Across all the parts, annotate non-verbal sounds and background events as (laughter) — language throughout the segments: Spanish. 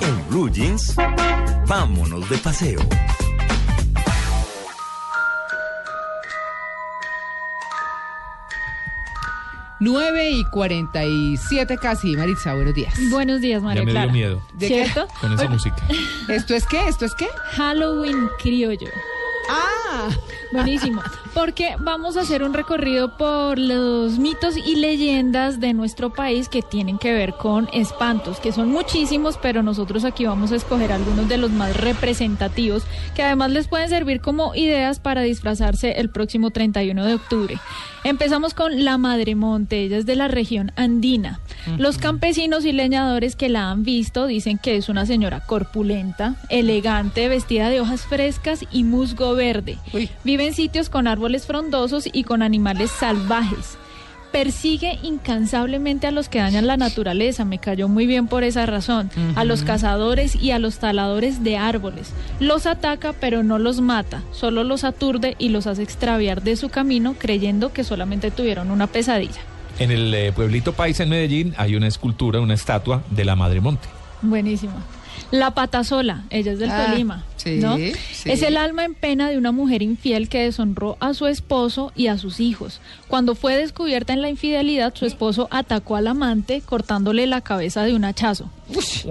En Blue Jeans, vámonos de paseo. Nueve y 47 casi, Maritza, buenos días. Buenos días, María Ya me dio Clara. miedo ¿De qué? ¿Cierto? con esa Oye, música. ¿Esto es qué? ¿Esto es qué? Halloween criollo. Ah, Buenísimo. Porque vamos a hacer un recorrido por los mitos y leyendas de nuestro país que tienen que ver con espantos, que son muchísimos, pero nosotros aquí vamos a escoger algunos de los más representativos, que además les pueden servir como ideas para disfrazarse el próximo 31 de octubre. Empezamos con la Madre Monte, ella es de la región andina. Los campesinos y leñadores que la han visto dicen que es una señora corpulenta, elegante, vestida de hojas frescas y musgo verde. Uy. Vive en sitios con árboles frondosos y con animales salvajes. Persigue incansablemente a los que dañan la naturaleza, me cayó muy bien por esa razón, a los cazadores y a los taladores de árboles. Los ataca pero no los mata, solo los aturde y los hace extraviar de su camino creyendo que solamente tuvieron una pesadilla. En el eh, pueblito paisa en Medellín hay una escultura, una estatua de la Madre Monte. Buenísima. La pata sola, ella es del Ah, Tolima, sí, ¿no? sí. Es el alma en pena de una mujer infiel que deshonró a su esposo y a sus hijos. Cuando fue descubierta en la infidelidad, su esposo atacó al amante cortándole la cabeza de un hachazo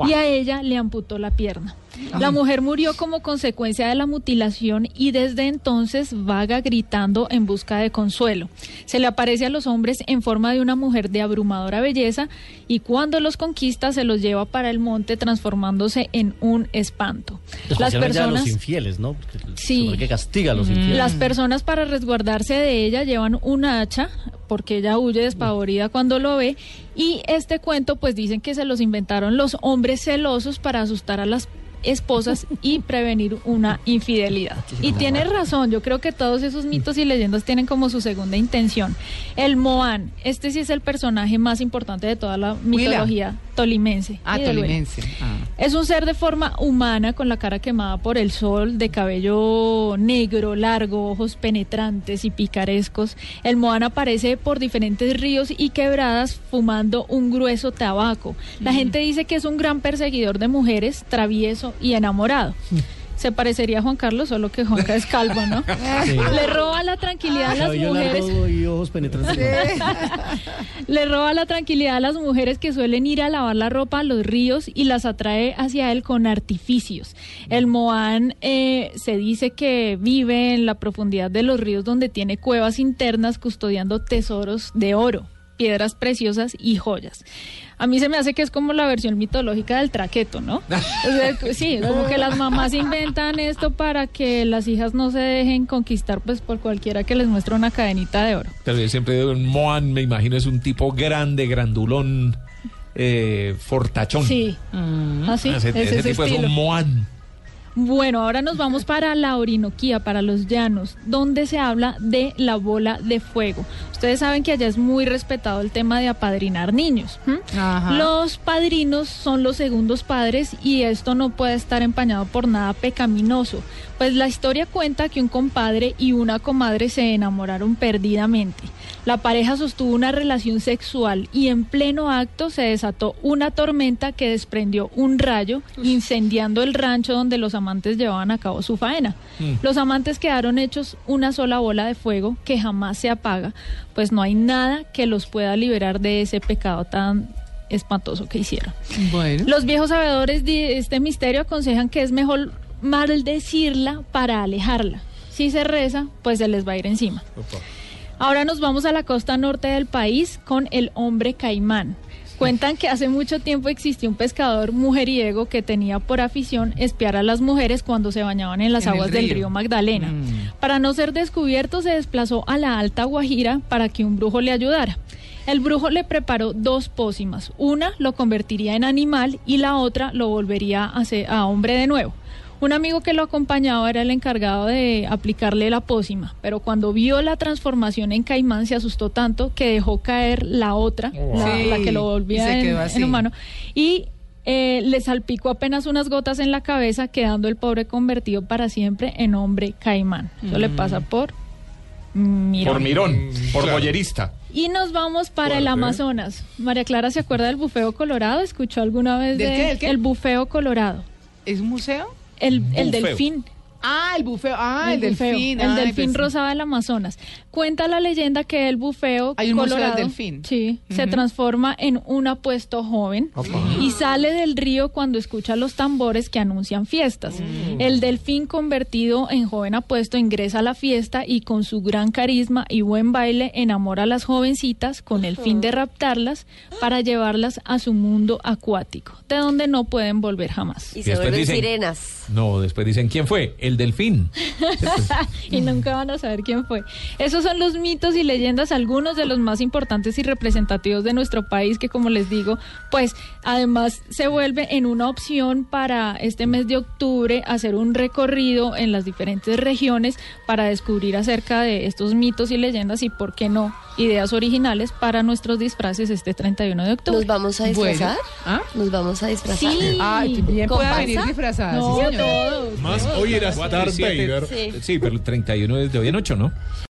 y a ella le amputó la pierna. La mujer murió como consecuencia de la mutilación y desde entonces vaga gritando en busca de consuelo. Se le aparece a los hombres en forma de una mujer de abrumadora belleza y cuando los conquista se los lleva para el monte transformándose en un espanto. Las Especialmente a personas los infieles, ¿no? Porque Sí. que castiga a los infieles. las personas para resguardarse de ella llevan una hacha porque ella huye despavorida cuando lo ve y este cuento pues dicen que se los inventaron los hombres celosos para asustar a las esposas (laughs) y prevenir una infidelidad. Y tiene razón, yo creo que todos esos mitos y leyendas tienen como su segunda intención. El Moán, este sí es el personaje más importante de toda la mitología tolimense. ah, tolimense. Ah. Es un ser de forma humana con la cara quemada por el sol, de cabello negro, largo, ojos penetrantes y picarescos. El Moana aparece por diferentes ríos y quebradas fumando un grueso tabaco. La gente dice que es un gran perseguidor de mujeres, travieso y enamorado. Se parecería a Juan Carlos, solo que Juanca es calvo, ¿no? Le roba la tranquilidad a las Cabello mujeres. largo y ojos penetrantes. Le roba la tranquilidad a las mujeres que suelen ir a lavar la ropa a los ríos y las atrae hacia él con artificios. El Moán eh, se dice que vive en la profundidad de los ríos donde tiene cuevas internas custodiando tesoros de oro, piedras preciosas y joyas. A mí se me hace que es como la versión mitológica del traqueto, ¿no? (laughs) O sea, sí, como que las mamás inventan esto para que las hijas no se dejen conquistar pues por cualquiera que les muestre una cadenita de oro. Pero yo siempre digo, Moan, me imagino, es un tipo grande, grandulón, eh, fortachón. Sí, así, ese, es ese ese tipo es un Moan. Bueno, ahora nos vamos para la Orinoquía, para los llanos, donde se habla de la bola de fuego. Ustedes saben que allá es muy respetado el tema de apadrinar niños. Los padrinos son los segundos padres y esto no puede estar empañado por nada pecaminoso. Pues la historia cuenta que un compadre y una comadre se enamoraron perdidamente. La pareja sostuvo una relación sexual y en pleno acto se desató una tormenta que desprendió un rayo incendiando el rancho donde los amantes llevaban a cabo su faena. Los amantes quedaron hechos una sola bola de fuego que jamás se apaga, pues no hay nada que los pueda liberar de ese pecado tan espantoso que hicieron. Bueno. Los viejos sabedores de este misterio aconsejan que es mejor maldecirla para alejarla. Si se reza, pues se les va a ir encima. Ahora nos vamos a la costa norte del país con el hombre caimán. Cuentan que hace mucho tiempo existió un pescador mujeriego que tenía por afición espiar a las mujeres cuando se bañaban en las En aguas del río. río Magdalena. Mm. Para no ser descubierto se desplazó a la Alta Guajira para que un brujo le ayudara. El brujo le preparó dos pócimas. Una lo convertiría en animal y la otra lo volvería a, ser- a hombre de nuevo. Un amigo que lo acompañaba era el encargado de aplicarle la pócima, pero cuando vio la transformación en caimán se asustó tanto que dejó caer la otra, la, Sí, la que lo y volvía en, humano, y eh, le salpicó apenas unas gotas en la cabeza, quedando el pobre convertido para siempre en hombre caimán. Eso le pasa por mirón. Por mirón, por boyerista. Y nos vamos para el Fuerte. Amazonas. María Clara, ¿se acuerda del bufeo colorado? ¿Escuchó alguna vez ¿Del de qué, del qué? el bufeo colorado? ¿Es un museo? El, el delfín. Ah, el bufeo. Ah, el, bufeo, delfín. El delfín pues rosado del Amazonas. Cuenta la leyenda que el bufeo Hay un museo del colorado delfín. sí, se transforma en un apuesto joven y sale del río cuando escucha los tambores que anuncian fiestas. Mm. El delfín convertido en joven apuesto ingresa a la fiesta y con su gran carisma y buen baile enamora a las jovencitas con el fin de raptarlas para llevarlas a su mundo acuático, de donde no pueden volver jamás. Y se Después vuelven dicen- sirenas. No, después dicen, ¿quién fue? El delfín. (laughs) y nunca van a saber quién fue. Esos son los mitos y leyendas, algunos de los más importantes y representativos de nuestro país, que como les digo, pues además se vuelve en una opción para este mes de octubre hacer un recorrido en las diferentes regiones para descubrir acerca de estos mitos y leyendas y, por qué no, ideas originales para nuestros disfraces este 31 de octubre. ¿Nos vamos a Bueno. disfrazar? ¿Ah? ¿Nos vamos a disfrazar? Sí. Ah, bien ¿Con pueda panza? venir disfrazada, No, sí, todos. Más hoy era Darth Vader. Sí. Sí, pero el 31 es de hoy en 8, ¿no?